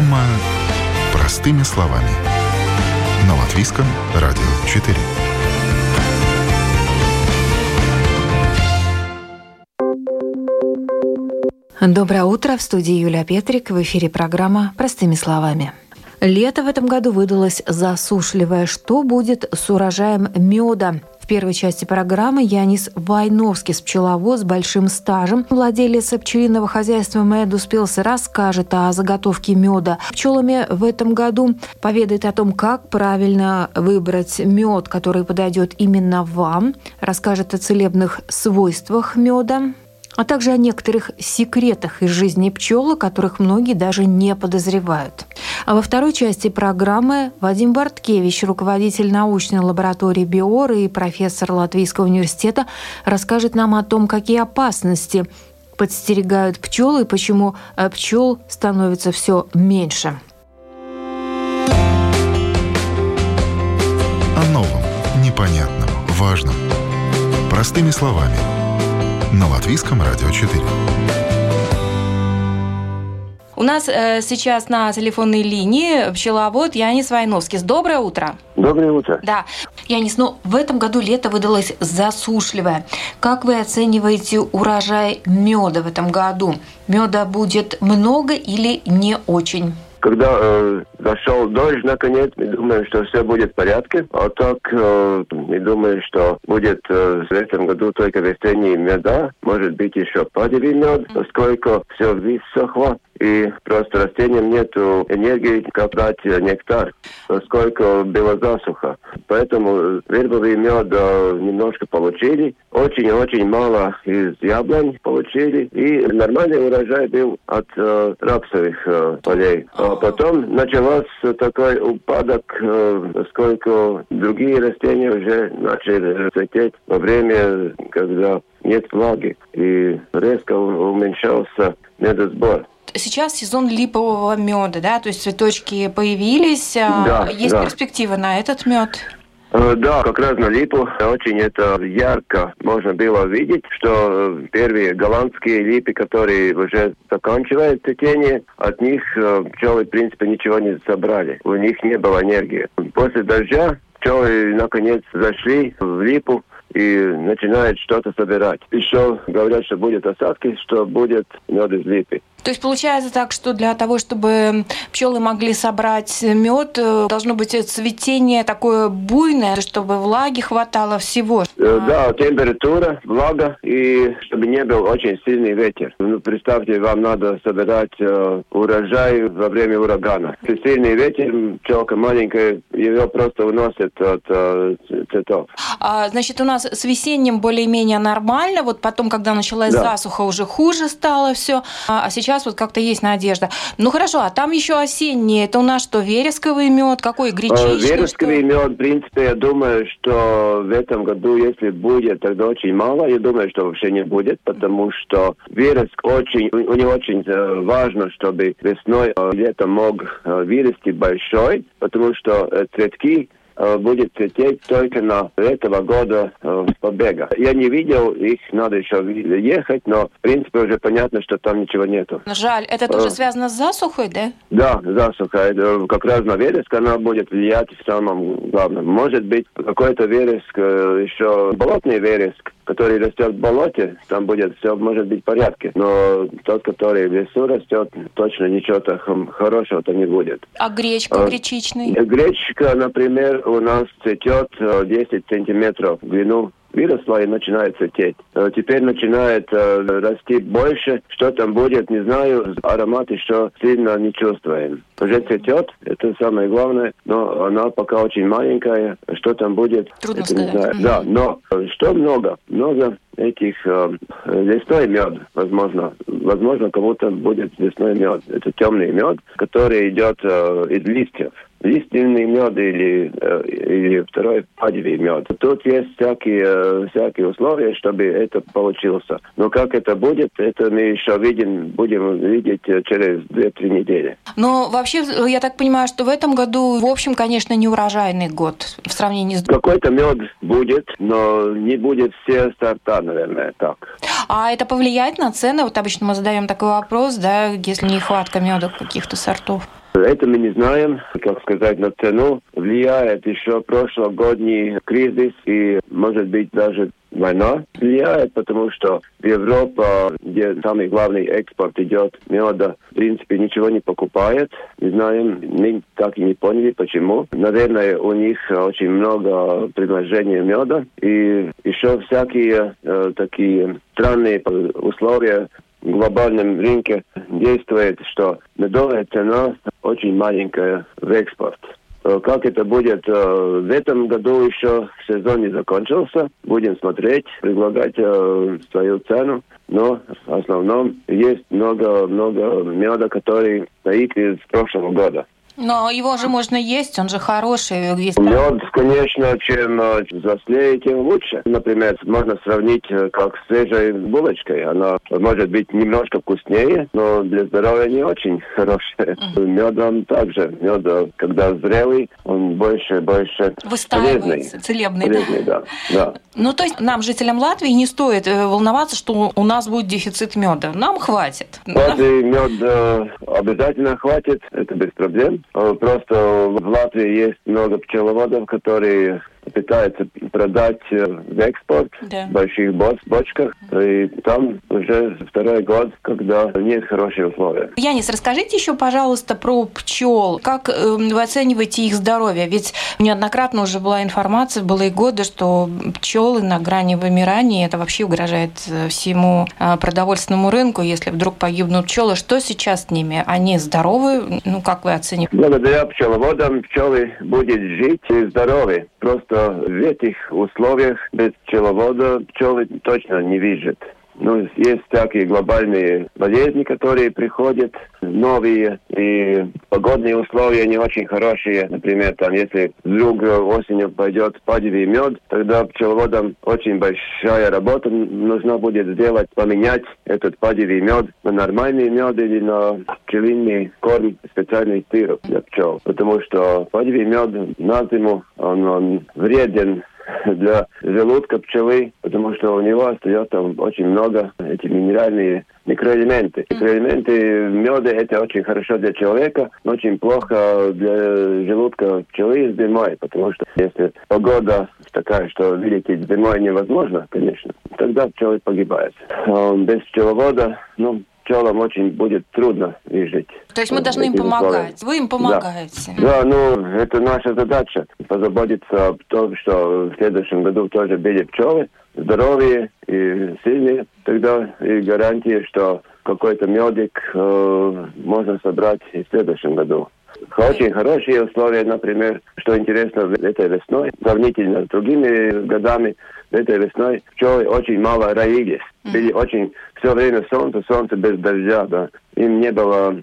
Программа «Простыми словами» на Латвийском радио 4. Доброе утро. В студии Юлия Петрик. В эфире программа «Простыми словами». Лето в этом году выдалось засушливое. Что будет с урожаем меда? Первой части программы Янис Вайновский, пчеловод с большим стажем. Владелец пчелиного хозяйства Мэд успелся расскажет о заготовке меда. Пчелами в этом году, поведает о том, как правильно выбрать мед, который подойдет именно вам, расскажет о целебных свойствах меда, а также о некоторых секретах из жизни пчел, о которых многие даже не подозревают. А во второй части программы Вадим Барткевич, руководитель научной лаборатории Биоры и профессор Латвийского университета, расскажет нам о том, какие опасности подстерегают пчелы и почему э, пчел становится все меньше. О новом, непонятном, важном. Простыми словами – на Латвийском радио 4. У нас э, сейчас на телефонной линии пчеловод Янис Войновский. Доброе утро. Доброе утро. Да. Янис, ну в этом году лето выдалось засушливое. Как вы оцениваете урожай меда в этом году? Меда будет много или не очень? Когда э, зашел дождь, наконец, мы думаем, что все будет в порядке. А так, э, мы думаем, что будет э, в этом году только весенний меда, может быть еще падевый мед, поскольку все высохло и просто растениям нет энергии, как дать нектар, поскольку была засуха. Поэтому вербовый мед э, немножко получили, очень-очень мало из яблонь получили, и нормальный урожай был от э, рапсовых э, полей. А потом начался такой упадок, э, поскольку другие растения уже начали цвететь во время, когда нет влаги, и резко уменьшался медосбор сейчас сезон липового меда, да, то есть цветочки появились. А да, Есть да. перспектива на этот мед? Э, да, как раз на липу очень это ярко можно было видеть, что первые голландские липы, которые уже заканчивают цветение, от них э, пчелы, в принципе, ничего не собрали. У них не было энергии. После дождя пчелы наконец зашли в липу, и начинают что-то собирать. Еще говорят, что будет осадки, что будет мед из липы. То есть получается так, что для того, чтобы пчелы могли собрать мед, э, должно быть цветение такое буйное, чтобы влаги хватало всего. Э, да, температура, влага и чтобы не был очень сильный ветер. Ну, представьте, вам надо собирать э, урожай во время урагана. Если сильный ветер, пчелка маленькая, ее просто уносит от э, цветов. А, значит, у нас с весенним более-менее нормально, вот потом, когда началась да. засуха, уже хуже стало все, а сейчас сейчас вот как-то есть надежда. Ну хорошо, а там еще осенние. Это у нас что, вересковый мед? Какой гречичный? Вересковый мед, в принципе, я думаю, что в этом году, если будет, тогда очень мало. Я думаю, что вообще не будет, потому что вереск очень, у него очень э, важно, чтобы весной, э, летом мог э, вырасти большой, потому что цветки Э, будет цвететь только на этого года э, побега. Я не видел их, надо еще ехать, но в принципе уже понятно, что там ничего нету. Жаль, это тоже э, связано с засухой, да? Да, засуха. Как раз на вереск она будет влиять в самом главном. Может быть, какой-то вереск, еще болотный вереск, который растет в болоте, там будет все, может быть, в порядке. Но тот, который в лесу растет, точно ничего-то хорошего-то не будет. А гречка, а, гречичный? Гречка, например, у нас цветет 10 сантиметров в длину выросла и начинает цвететь. Э, теперь начинает э, расти больше. Что там будет, не знаю. Аромат еще сильно не чувствуем. Уже цветет, это самое главное, но она пока очень маленькая. Что там будет, Трудно это сказать. не знаю. Да, но что много? Много этих э, лесной мед, возможно. Возможно, кому-то будет лесной мед. Это темный мед, который идет э, из листьев лиственный мед или, или второй падевый мед. Тут есть всякие, всякие условия, чтобы это получился. Но как это будет, это мы еще видим, будем видеть через 2-3 недели. Но вообще, я так понимаю, что в этом году, в общем, конечно, не урожайный год в сравнении с... Какой-то мед будет, но не будет все сорта, наверное, так. А это повлияет на цены? Вот обычно мы задаем такой вопрос, да, если нехватка меда каких-то сортов. Это мы не знаем, как сказать, на цену. Влияет еще прошлогодний кризис и, может быть, даже война влияет, потому что в Европе, где самый главный экспорт идет меда, в принципе, ничего не покупает. Не знаем, мы так и не поняли, почему. Наверное, у них очень много предложений меда. И еще всякие э, такие странные условия глобальном рынке действует, что медовая цена очень маленькая в экспорт. Э, как это будет э, в этом году еще сезон не закончился. Будем смотреть, предлагать э, свою цену. Но в основном есть много-много меда, который стоит из прошлого года. Но его же можно есть, он же хороший. Есть... Мед, конечно, чем э, взрослее, тем лучше. Например, можно сравнить э, как с свежей булочкой. Она может быть немножко вкуснее, но для здоровья не очень хорошая. Mm. Медом также. Мед, э, когда зрелый, он больше, больше полезный. целебный. Полезный, да. да. Ну, то есть нам, жителям Латвии, не стоит волноваться, что у нас будет дефицит меда. Нам хватит. Латвии мед обязательно хватит, это без проблем. Э, просто в Латвии есть много пчеловодов, которые пытаются продать э, в экспорт да. в больших бочках. И там уже второй год, когда нет хороших условий. Янис, расскажите еще, пожалуйста, про пчел. Как э, вы оцениваете их здоровье? Ведь неоднократно уже была информация, было и годы, что пчелы на грани вымирания, это вообще угрожает всему продовольственному рынку, если вдруг погибнут пчелы. Что сейчас с ними? Они здоровы? Ну, как вы оцениваете? Благодаря пчеловодам пчелы будут жить и здоровы. Просто в этих условиях без пчеловода пчелы точно не выживут. Ну, есть всякие глобальные болезни, которые приходят, новые, и погодные условия не очень хорошие. Например, там, если вдруг осенью пойдет падевый мед, тогда пчеловодам очень большая работа нужна будет сделать, поменять этот падевый мед на нормальный мед или на пчелиный корм, специальный сироп для пчел. Потому что падевый мед на зиму, он, он вреден для желудка пчелы, потому что у него остается очень много эти минеральные микроэлементы. Микроэлементы меда это очень хорошо для человека, но очень плохо для желудка пчелы зимой, потому что если погода такая, что вылететь зимой невозможно, конечно, тогда пчелы погибают. Без пчеловода, ну, пчелам очень будет трудно жить. То есть мы должны им помогать. Условиях. Вы им помогаете. Да. да, ну это наша задача позаботиться о том, что в следующем году тоже были пчелы здоровые и сильные. Тогда и гарантия, что какой-то медик э, можно собрать и в следующем году. Очень хорошие условия, например, что интересно, этой весной, сравнительно с другими годами, этой весной пчелы очень мало роились. Были очень все время солнце, солнце без дождя, да. Им не было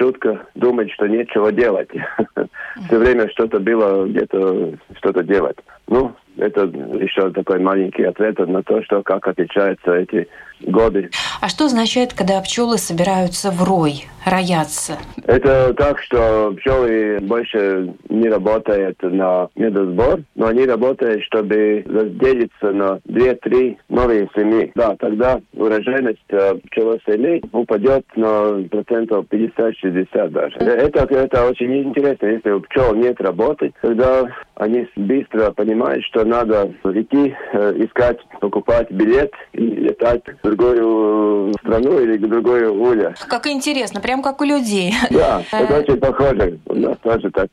жутко думать, что нечего делать. Все время что-то было, где-то что-то делать. Ну, это еще такой маленький ответ на то, что как отличаются эти годы. А что означает, когда пчелы собираются в рой, роятся? Это так, что пчелы больше не работают на медосбор, но они работают, чтобы разделиться на 2-3 новые семьи. Да, тогда урожайность э, пчелосемей упадет на процентов 50-60 даже. Это, это очень интересно. Если у пчел нет работы, тогда они быстро понимают, что надо идти, э, искать, покупать билет и летать в другую страну или в другое уле. Как интересно, прям как у людей. Да, это очень похоже. У нас тоже так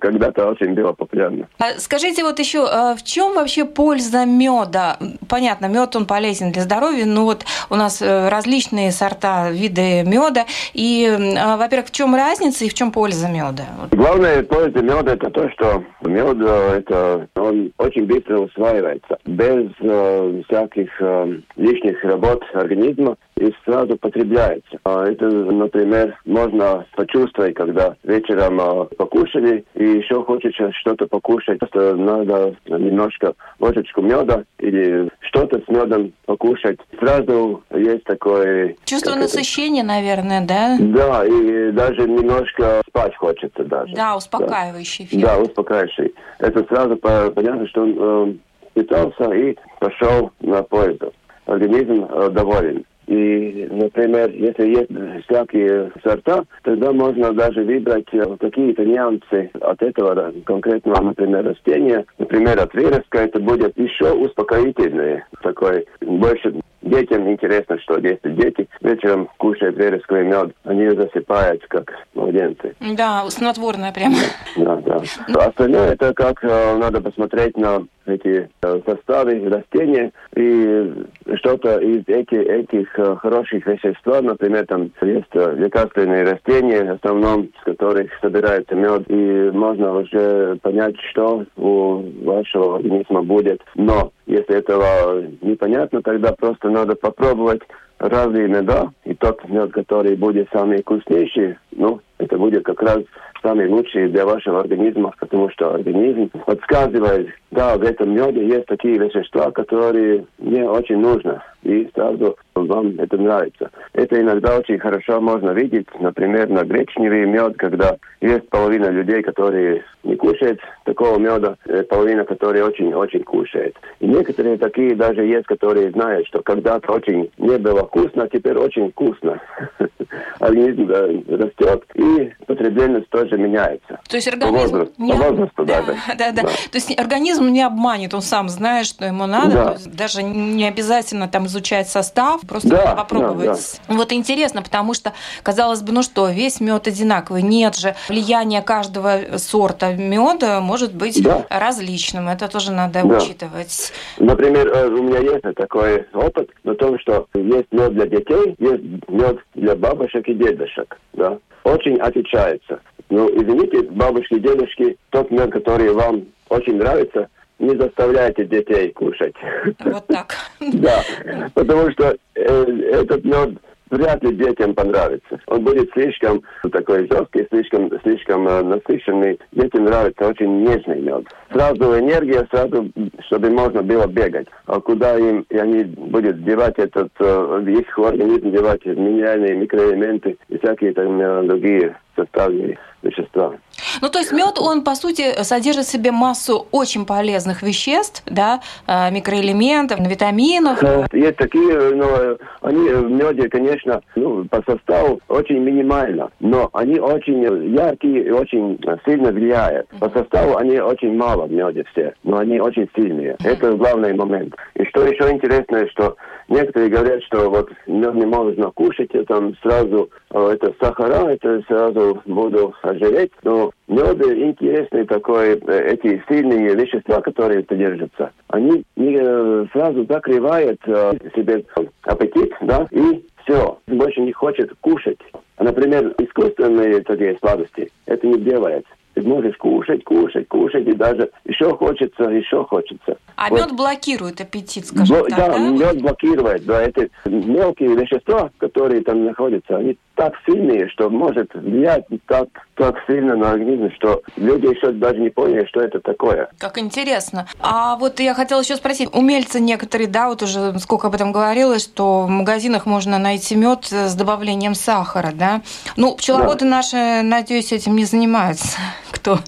когда-то очень было популярно. А скажите вот еще, в чем вообще польза меда? Понятно, мед он полезен для здоровья, но вот у нас э, различные сорта, виды меда. И, а, во-первых, в чем разница и в чем польза меда? Главная польза меда это то, что мед это он очень быстро усваивается. Без э, всяких э, лишних работ организма и сразу потребляется. А это, например, можно почувствовать, когда вечером а, покушали и еще хочется что-то покушать. Просто надо немножко ложечку меда или что-то с медом покушать. Сразу есть такое... Чувство насыщения, это... наверное, да? Да, и даже немножко спать хочется даже. Да, успокаивающий эффект. Да, успокаивающий. Это сразу понятно, что он э, питался и пошел на поезд. Организм э, доволен. И, например, если есть всякие сорта, тогда можно даже выбрать э, какие-то нюансы от этого конкретного, например, растения. Например, от вереска это будет еще успокоительное, такой больше Детям интересно, что если дети вечером кушают вересковый мед, они засыпают как младенцы. Да, снотворное прям. Да, да. Остальное это как э, надо посмотреть на эти э, составы растения и что-то из этих, этих хороших веществ, например, там есть лекарственные растения, в основном с которых собирается мед, и можно уже понять, что у вашего организма будет. Но если этого непонятно, тогда просто надо попробовать разные меда, и тот мед, который будет самый вкуснейший, ну, это будет как раз самый лучший для вашего организма, потому что организм подсказывает, да, в этом меде есть такие вещества, которые мне очень нужно, и сразу вам это нравится. Это иногда очень хорошо можно видеть, например, на гречневый мед, когда есть половина людей, которые не кушают такого меда, э, половина, которые очень-очень кушает. И некоторые такие даже есть, которые знают, что когда-то очень не было вкусно, а теперь очень вкусно. Организм растет, и потребленность тоже меняется. То есть организм... По возрасту, не... по возрасту да, даже. Да, да, да. То есть организм не обманет, он сам знает, что ему надо. Да. даже не обязательно там изучать состав, просто да, попробовать. Да, да. Вот интересно, потому что, казалось бы, ну что, весь мед одинаковый. Нет же, влияние каждого сорта меда может быть да. различным. Это тоже надо да. учитывать. Например, э, у меня есть такой опыт на том, что есть мед для детей, есть мед для бабушек и дедушек. Да? Очень отличается. Ну, извините, бабушки и дедушки, тот мед, который вам очень нравится, не заставляйте детей кушать. Вот так. Да, потому что э, этот мед вряд ли детям понравится. Он будет слишком такой жесткий, слишком, слишком э, насыщенный. Детям нравится очень нежный мед. Сразу энергия, сразу, чтобы можно было бегать. А куда им, и они будут девать этот, э, их организм девать минеральные микроэлементы и всякие там э, другие составные вещества. Ну, то есть мед, он, по сути, содержит в себе массу очень полезных веществ, да, э, микроэлементов, витаминов. Есть такие, но они в меде, конечно, ну, по составу очень минимально, но они очень яркие и очень сильно влияют. По составу они очень мало в меде все, но они очень сильные. Это главный момент. И что еще интересно, что некоторые говорят, что вот мед не можно кушать, там сразу э, это сахара, это сразу буду ожиреть, но мед интересный такой, э, эти сильные вещества, которые содержатся, они э, сразу закрывают э, себе аппетит, да, и все, больше не хочет кушать. Например, искусственные такие сладости, это не делается. Ты можешь кушать, кушать, кушать, и даже еще хочется, еще хочется. А вот. мед блокирует аппетит, скажем Бл- так, да? Да, мед блокирует, да, эти мелкие вещества, которые там находятся, они так сильные, что может влиять так, так сильно на организм, что люди еще даже не поняли, что это такое. Как интересно. А вот я хотела еще спросить, умельцы некоторые, да, вот уже сколько об этом говорилось, что в магазинах можно найти мед с добавлением сахара, да? Ну, пчеловоды да. наши, надеюсь, этим не занимаются, кто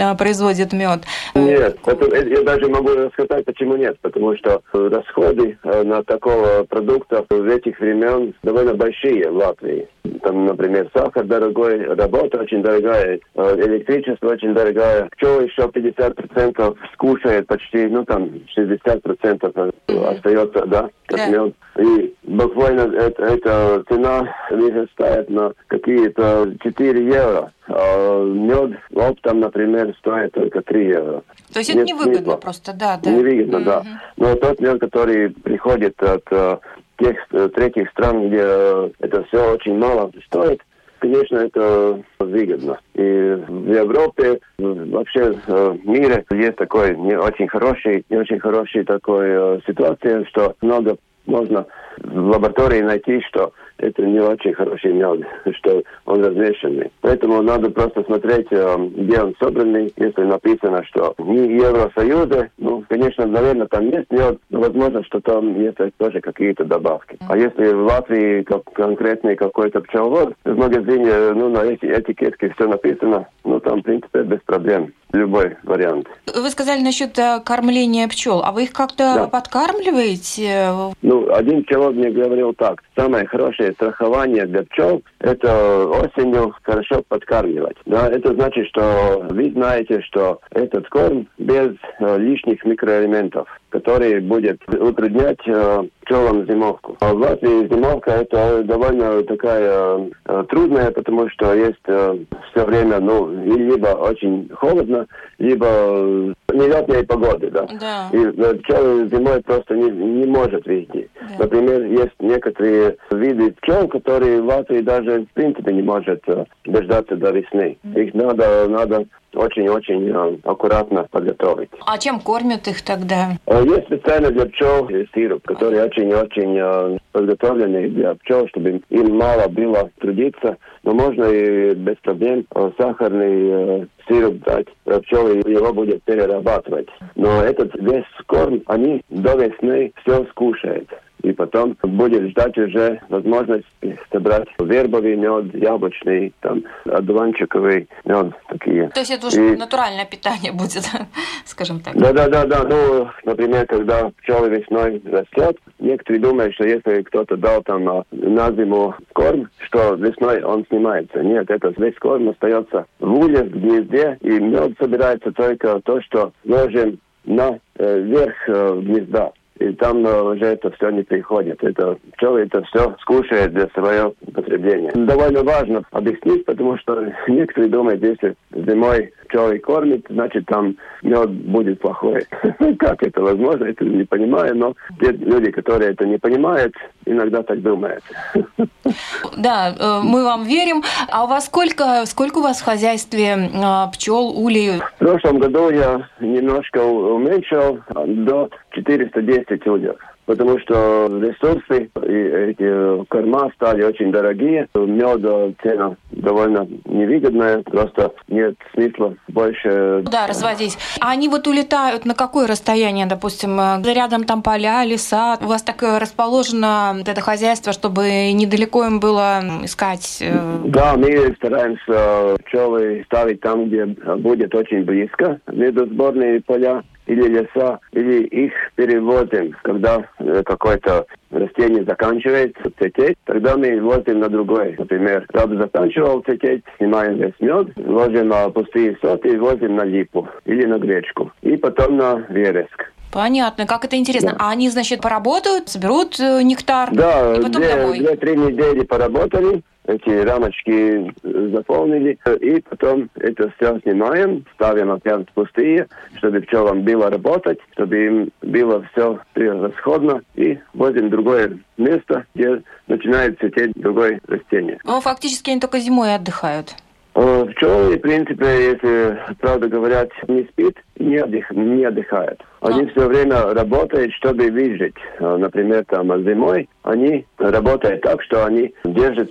а, производит мед. Нет, это, я даже могу рассказать, почему нет, потому что расходы э, на такого продукта в этих времен довольно большие в Латвии там, например, сахар дорогой, работа очень дорогая, э, электричество очень дорогое. Пчелы еще 50% скушает почти, ну там 60% остается, да, как мед. И буквально это, эта цена вырастает на какие-то 4 евро. А мед оптом, например, стоит только 3 евро. То есть Нет это невыгодно смысла. просто, да, да. Невыгодно, mm-hmm. да. Но тот мед, который приходит от э, тех э, третьих стран, где э, это все очень мало стоит, конечно, это выгодно. И в Европе, вообще в мире есть такой не очень хороший, не очень хороший такой ситуация, что много можно в лаборатории найти, что это не очень хороший мед, что он размешанный. Поэтому надо просто смотреть, э, где он собранный. Если написано, что не Евросоюза, ну, конечно, наверное, там есть мед, но возможно, что там есть тоже какие-то добавки. А если в Латвии как конкретный какой-то пчеловод, в магазине, ну, на эти этикетке все написано, ну, там, в принципе, без проблем любой вариант. Вы сказали насчет э, кормления пчел, а вы их как-то да. подкармливаете? Ну, один пчеловод мне говорил так, самое хорошее страхование для пчел – это осенью хорошо подкармливать. Да, это значит, что вы знаете, что этот корм без э, лишних микроэлементов который будет утруднять э, пчелам зимовку. А в Латвии зимовка это довольно такая э, трудная, потому что есть э, все время, ну, либо очень холодно, либо нелетные погоды, да. да. И э, пчелы зимой просто не, не может везде. Да. Например, есть некоторые виды пчел, которые в Латвии даже в принципе не может э, дождаться до весны. Их надо, надо очень-очень э, аккуратно подготовить. А чем кормят их тогда? Э, есть специально для пчел сироп, который очень-очень э, подготовленный для пчел, чтобы им мало было трудиться. Но можно и без проблем сахарный сироп дать пчелы, его будет перерабатывать. Но этот весь корм, они до весны все скушают и потом будет ждать уже возможность собрать вербовый мед, яблочный, там, одуванчиковый мед такие. То есть это уже и... натуральное питание будет, скажем так. Да, да, да, да. Ну, например, когда пчелы весной растет, некоторые думают, что если кто-то дал там на, на зиму корм, что весной он снимается. Нет, это весь корм остается в улье, в гнезде, и мед собирается только то, что ложим на э, верх э, гнезда и там уже это все не приходит. Это пчелы это все скушает для своего потребления. Довольно важно объяснить, потому что некоторые думают, если зимой пчелы кормит, значит там мед будет плохой. как это возможно, это не понимаю, но те люди, которые это не понимают, иногда так думают. да, э, мы вам верим. А у вас сколько, сколько у вас в хозяйстве э, пчел, улей? В прошлом году я немножко уменьшил до 410 ульев потому что ресурсы и эти корма стали очень дорогие. Меда цена довольно невыгодная, просто нет смысла больше... Да, разводить. А они вот улетают на какое расстояние, допустим, рядом там поля, леса? У вас так расположено это хозяйство, чтобы недалеко им было искать? Э, да, мы стараемся пчелы ставить там, где будет очень близко медосборные поля или леса, или их перевозим, когда э, какое-то растение заканчивается цвететь, тогда мы возим на другой. Например, раб заканчивал цвететь, снимаем весь мед, ложим на пустые соты и возим на липу или на гречку. И потом на вереск. Понятно, как это интересно. Да. А они, значит, поработают, соберут э, нектар да, и потом две, домой? Две-три недели поработали, эти рамочки заполнили, и потом это все снимаем, ставим опять пустые, чтобы пчелам было работать, чтобы им было все превосходно, и возим другое место, где начинает цвететь другое растение. Ну, фактически они только зимой отдыхают. Пчелы, в принципе, если правда говорят, не спит, не, отдых, не отдыхает. Они а. все время работают, чтобы выжить. А, например, там зимой они работают так, что они держат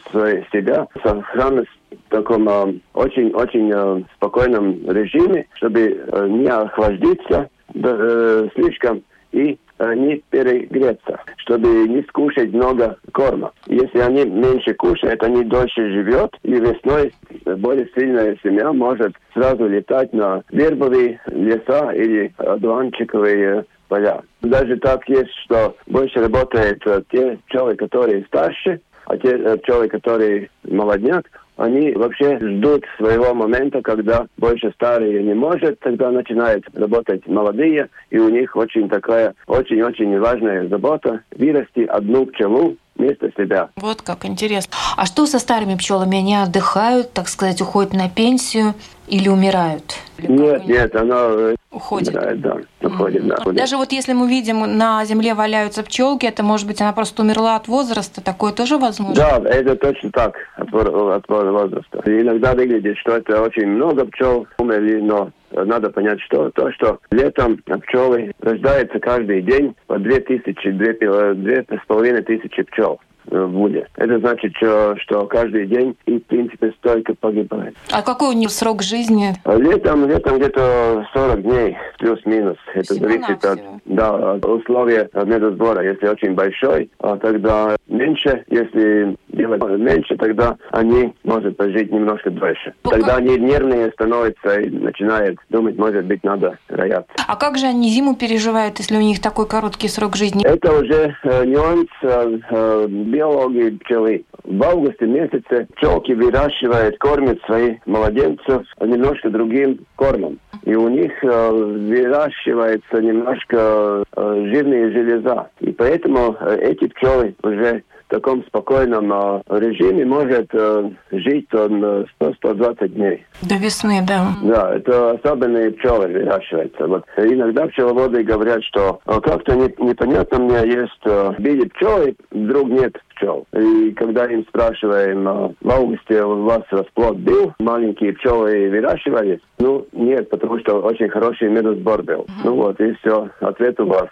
себя в сохранность в таком очень-очень а, спокойном режиме, чтобы а, не охлаждиться э, слишком и не перегреться, чтобы не скушать много корма. Если они меньше кушают, они дольше живет, и весной более сильная семья может сразу летать на вербовые леса или одуванчиковые поля. Даже так есть, что больше работают те пчелы, которые старше, а те пчелы, которые молодняк, они вообще ждут своего момента, когда больше старые не может, тогда начинают работать молодые, и у них очень такая, очень-очень важная забота вырасти одну пчелу вместо себя. Вот как интересно. А что со старыми пчелами? Они отдыхают, так сказать, уходят на пенсию или умирают? Или нет, нет, она э, уходит. Умирает, да, уходит, да. Даже вот если мы видим, на земле валяются пчелки, это может быть она просто умерла от возраста, такое тоже возможно? Да, это точно так, от, от возраста. И иногда выглядит, что это очень много пчел умерли, но надо понять, что то, что летом пчелы рождаются каждый день по две тысячи, две, две с половиной тысячи пчел. Э, будет. Это значит, что, что каждый день и, в принципе, столько погибает. А какой у них срок жизни? Летом, летом где-то 40 дней, плюс-минус. Это Всего зависит от, да, от условия медосбора. Если очень большой, а тогда меньше. Если делать меньше, тогда они могут пожить немножко дольше. Тогда они нервные становятся и начинают думать, может быть, надо рояться. А как же они зиму переживают, если у них такой короткий срок жизни? Это уже э, нюанс э, э, биологии пчелы. В августе месяце пчелки выращивают, кормят своих младенцев немножко другим кормом. И у них э, выращивается немножко э, жирные железа. И поэтому э, эти пчелы уже таком спокойном э, режиме может э, жить он э, 100-120 дней. До весны, да. Да, это особенные пчелы выращиваются. Вот иногда пчеловоды говорят, что «А как-то не- непонятно мне есть э, видят пчелы, вдруг нет пчел. И когда им спрашиваем, а, в августе у вас расплод был, маленькие пчелы выращивались? Ну, нет, потому что очень хороший медосбор был. Ну вот, и все, ответ у вас.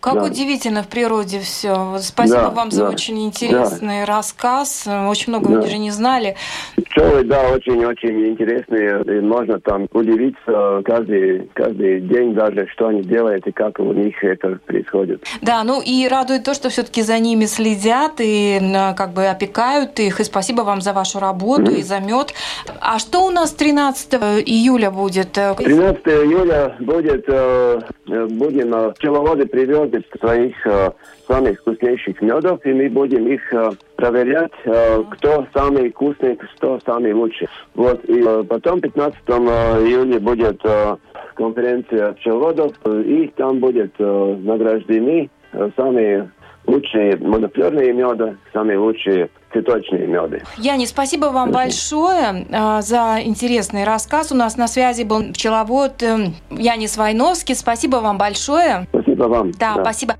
Как Да. удивительно в природе все. Спасибо Да, вам за да, очень интересный рассказ. Очень много Да. мы даже не знали. Пчелы, да, очень-очень интересные. И можно там удивиться каждый, каждый день даже, что они делают и как у них это происходит. Да, ну и радует то, что все-таки за ними следят и м, как бы опекают их. И спасибо вам за вашу работу и за мед. А что у нас 13 июля будет? 13 июля будет, э, э, будем, э, пчеловоды привезут своих э, самых вкуснейших медов, и мы будем их э, проверять, э, кто самый вкусный, кто самый лучший. Вот, и э, потом 15 июля будет э, конференция пчеловодов, э, и там будет э, награждены э, самые лучшие монофлерные меда, самые лучшие цветочные меды. Яни, спасибо вам большое э, за интересный рассказ. У нас на связи был пчеловод э, Янис Войновский. Спасибо вам большое. Спасибо вам. Да, спасибо.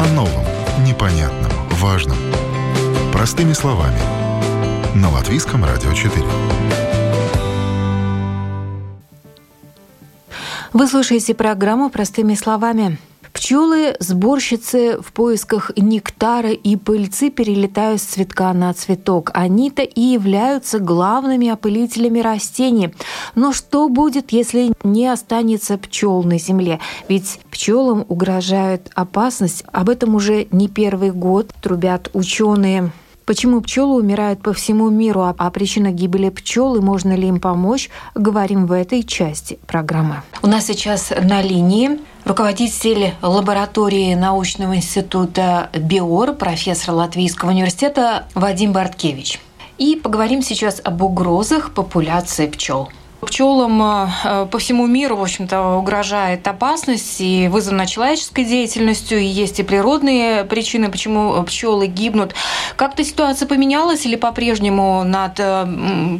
О новом, непонятном, важном. Простыми словами. На Латвийском радио 4. Вы слушаете программу «Простыми словами». Пчелы, сборщицы в поисках нектара и пыльцы перелетают с цветка на цветок. Они-то и являются главными опылителями растений. Но что будет, если не останется пчел на земле? Ведь пчелам угрожает опасность. Об этом уже не первый год трубят ученые. Почему пчелы умирают по всему миру, а о причинах гибели пчел и можно ли им помочь, говорим в этой части программы. У нас сейчас на линии руководитель лаборатории научного института БИОР, профессор Латвийского университета Вадим Барткевич. И поговорим сейчас об угрозах популяции пчел. Пчелам э, по всему миру, в общем-то, угрожает опасность и вызвана человеческой деятельностью, и есть и природные причины, почему пчелы гибнут. Как-то ситуация поменялась или по-прежнему над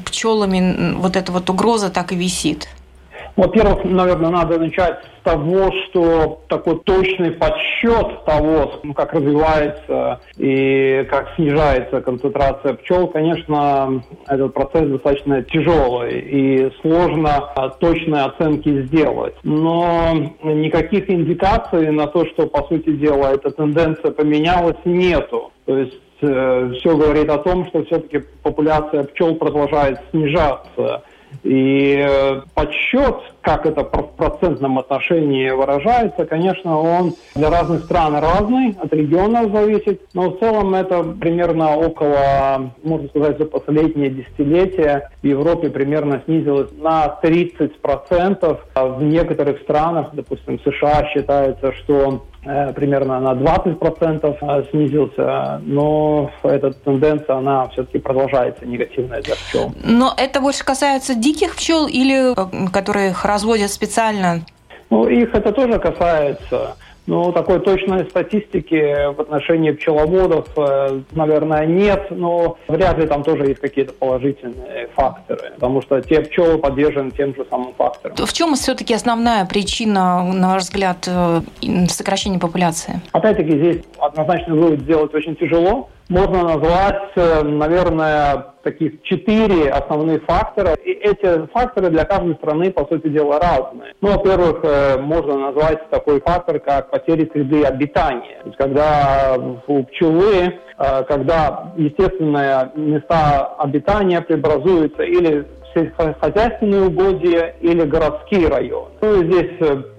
пчелами вот эта вот угроза так и висит? Во-первых, наверное, надо начать с того, что такой точный подсчет того, как развивается и как снижается концентрация пчел, конечно, этот процесс достаточно тяжелый и сложно точные оценки сделать. Но никаких индикаций на то, что, по сути дела, эта тенденция поменялась, нету. То есть э, все говорит о том, что все-таки популяция пчел продолжает снижаться. И э, подсчет, как это в процентном отношении выражается, конечно, он для разных стран разный, от регионов зависит, но в целом это примерно около, можно сказать, за последние десятилетия в Европе примерно снизилось на 30%. А в некоторых странах, допустим, США считается, что э, примерно на 20% снизился, но эта тенденция, она все-таки продолжается негативная для пчел. Но это больше касается диких пчел или которые их разводят специально? Ну, их это тоже касается. Ну, такой точной статистики в отношении пчеловодов, наверное, нет, но вряд ли там тоже есть какие-то положительные факторы, потому что те пчелы подвержены тем же самым факторам. В чем все-таки основная причина, на ваш взгляд, сокращения популяции? Опять-таки здесь однозначно вывод сделать очень тяжело, можно назвать, э, наверное, таких четыре основных фактора. И эти факторы для каждой страны, по сути дела, разные. Ну, во-первых, э, можно назвать такой фактор, как потери среды обитания. То есть, когда у пчелы, э, когда естественные места обитания преобразуются или сельскохозяйственные угодья или городские районы. Ну, здесь,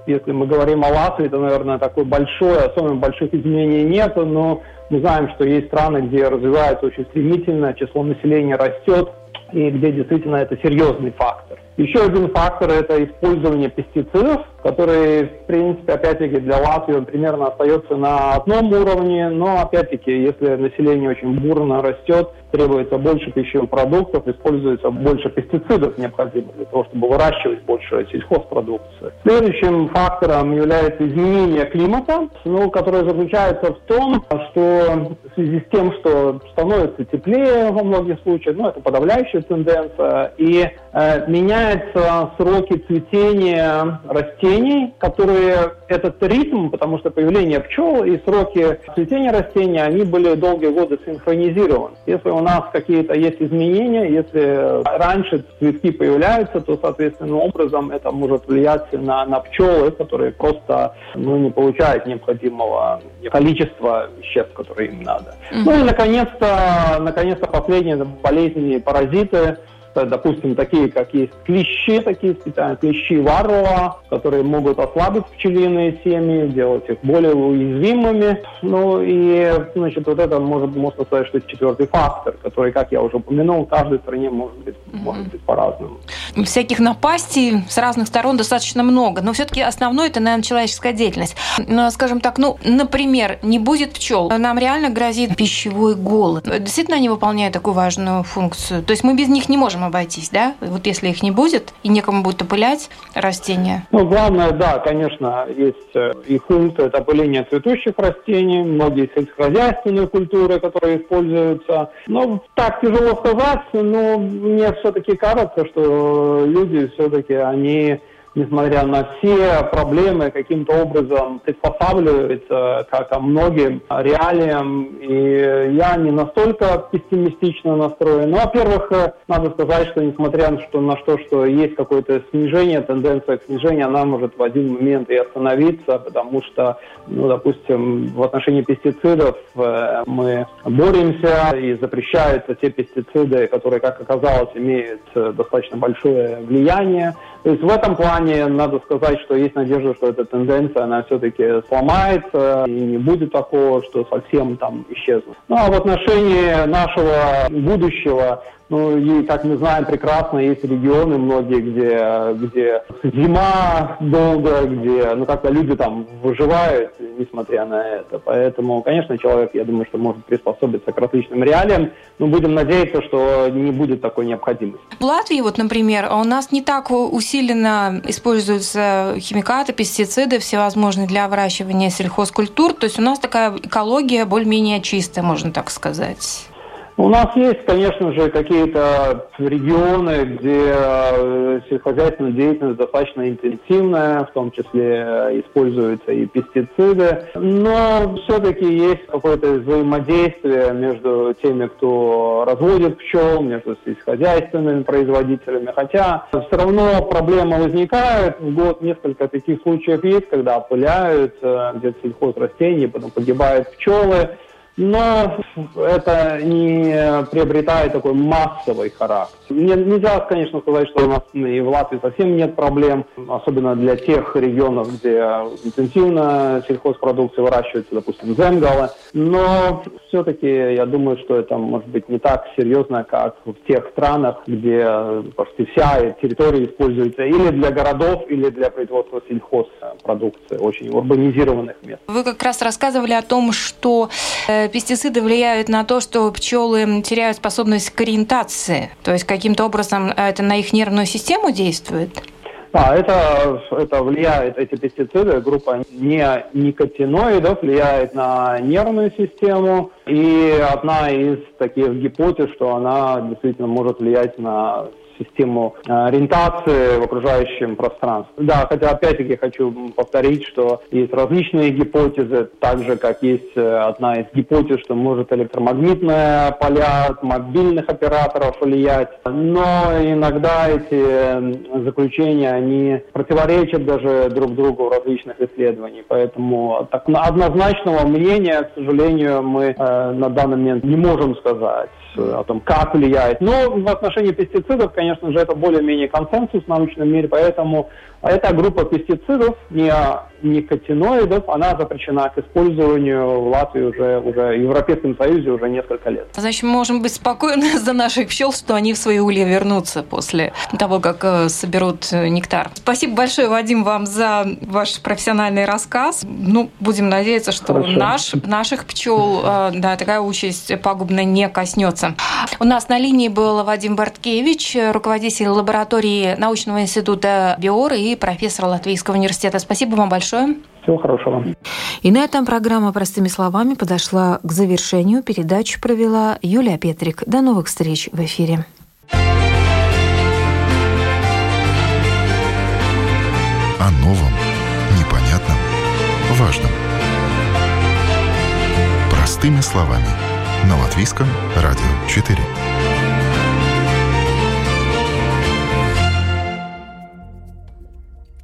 если мы говорим о Латвии, то, наверное, такой большой, особенно больших изменений нет, но мы знаем, что есть страны, где развивается очень стремительно, число населения растет, и где действительно это серьезный фактор. Еще один фактор – это использование пестицидов, который, в принципе, опять-таки для Латвии он примерно остается на одном уровне, но, опять-таки, если население очень бурно растет, требуется больше пищевых продуктов, используется больше пестицидов необходимо для того, чтобы выращивать больше сельхозпродукции. Следующим фактором является изменение климата, ну, которое заключается в том, что в связи с тем, что становится теплее во многих случаях, ну, это подавляющая тенденция, и э, меняются сроки цветения растений, которые этот ритм, потому что появление пчел и сроки цветения растения, они были долгие годы синхронизированы. Если у нас какие-то есть изменения, если раньше цветки появляются, то, соответственно, образом это может влиять на, на пчелы, которые просто ну, не получают необходимого количества веществ, которые им надо. Mm-hmm. Ну и, наконец-то, наконец-то последние болезни, паразиты, допустим, такие, как есть клещи, такие специальные клещи варрова, которые могут ослабить пчелиные семьи, делать их более уязвимыми. Ну и, значит, вот это может, можно сказать, что это четвертый фактор, который, как я уже упомянул, в каждой стране может быть, mm-hmm. может быть по-разному. Всяких напастей с разных сторон достаточно много, но все-таки основное это, наверное, человеческая деятельность. Но, скажем так, ну, например, не будет пчел, нам реально грозит пищевой голод. Действительно, они выполняют такую важную функцию. То есть мы без них не можем обойтись, да? Вот если их не будет и некому будет опылять растения. Ну, главное, да, конечно, есть э, и функция это опыление цветущих растений, многие сельскохозяйственные культуры, которые используются. Но так тяжело сказать, но мне все-таки кажется, что люди все-таки, они несмотря на все проблемы, каким-то образом приспосабливается к многим реалиям. И я не настолько пессимистично настроен. Ну, во-первых, надо сказать, что несмотря на, что, на что, что есть какое-то снижение, тенденция к снижению, она может в один момент и остановиться, потому что, ну, допустим, в отношении пестицидов э, мы боремся и запрещаются те пестициды, которые, как оказалось, имеют э, достаточно большое влияние. То есть в этом плане надо сказать, что есть надежда, что эта тенденция, она все-таки сломается и не будет такого, что совсем там исчезнет. Ну а в отношении нашего будущего, ну и, как мы знаем прекрасно, есть регионы многие, где, где зима долго, где, ну, как-то люди там выживают, несмотря на это. Поэтому, конечно, человек, я думаю, что может приспособиться к различным реалиям, но будем надеяться, что не будет такой необходимости. В Латвии, вот, например, у нас не так усиленно используются химикаты, пестициды всевозможные для выращивания сельхозкультур, то есть у нас такая экология более-менее чистая, можно так сказать. У нас есть, конечно же, какие-то регионы, где э, сельскохозяйственная деятельность достаточно интенсивная, в том числе э, используются и пестициды, но все-таки есть какое-то взаимодействие между теми, кто разводит пчел, между сельскохозяйственными производителями, хотя все равно проблема возникает. В год несколько таких случаев есть, когда опыляют э, где-то сельхозрастения, потом погибают пчелы, но это не приобретает такой массовый характер. Нельзя, конечно, сказать, что у нас и в Латвии совсем нет проблем, особенно для тех регионов, где интенсивно сельхозпродукция выращивается, допустим, земгалы. Но все-таки я думаю, что это может быть не так серьезно, как в тех странах, где почти вся территория используется или для городов, или для производства сельхозпродукции, очень урбанизированных мест. Вы как раз рассказывали о том, что э, пестициды влияют на то, что пчелы теряют способность к ориентации, то есть каким-то образом э, это на их нервную систему действует? Да, это, это влияет, эти пестициды, группа не никотиноидов влияет на нервную систему. И одна из таких гипотез, что она действительно может влиять на систему ориентации в окружающем пространстве. Да, хотя опять-таки хочу повторить, что есть различные гипотезы, так же, как есть одна из гипотез, что может электромагнитные поля мобильных операторов влиять. Но иногда эти заключения, они противоречат даже друг другу в различных исследованиях. Поэтому так, однозначного мнения, к сожалению, мы э, на данный момент не можем сказать о том, как влияет. Но в отношении пестицидов, конечно же, это более-менее консенсус в научном мире, поэтому эта группа пестицидов, не никотиноидов, она запрещена к использованию в Латвии уже, уже в Европейском Союзе уже несколько лет. Значит, мы можем быть спокойны за наших пчел, что они в свои улья вернутся после того, как э, соберут э, нектар. Спасибо большое, Вадим, вам за ваш профессиональный рассказ. Ну, будем надеяться, что наш, наших пчел э, да, такая участь пагубно не коснется. У нас на линии был Вадим Барткевич, руководитель лаборатории научного института БИОР и профессор Латвийского университета. Спасибо вам большое. Всего хорошего. И на этом программа «Простыми словами» подошла к завершению. Передачу провела Юлия Петрик. До новых встреч в эфире. О новом, непонятном, важном. Простыми словами. На Латвийском радио 4.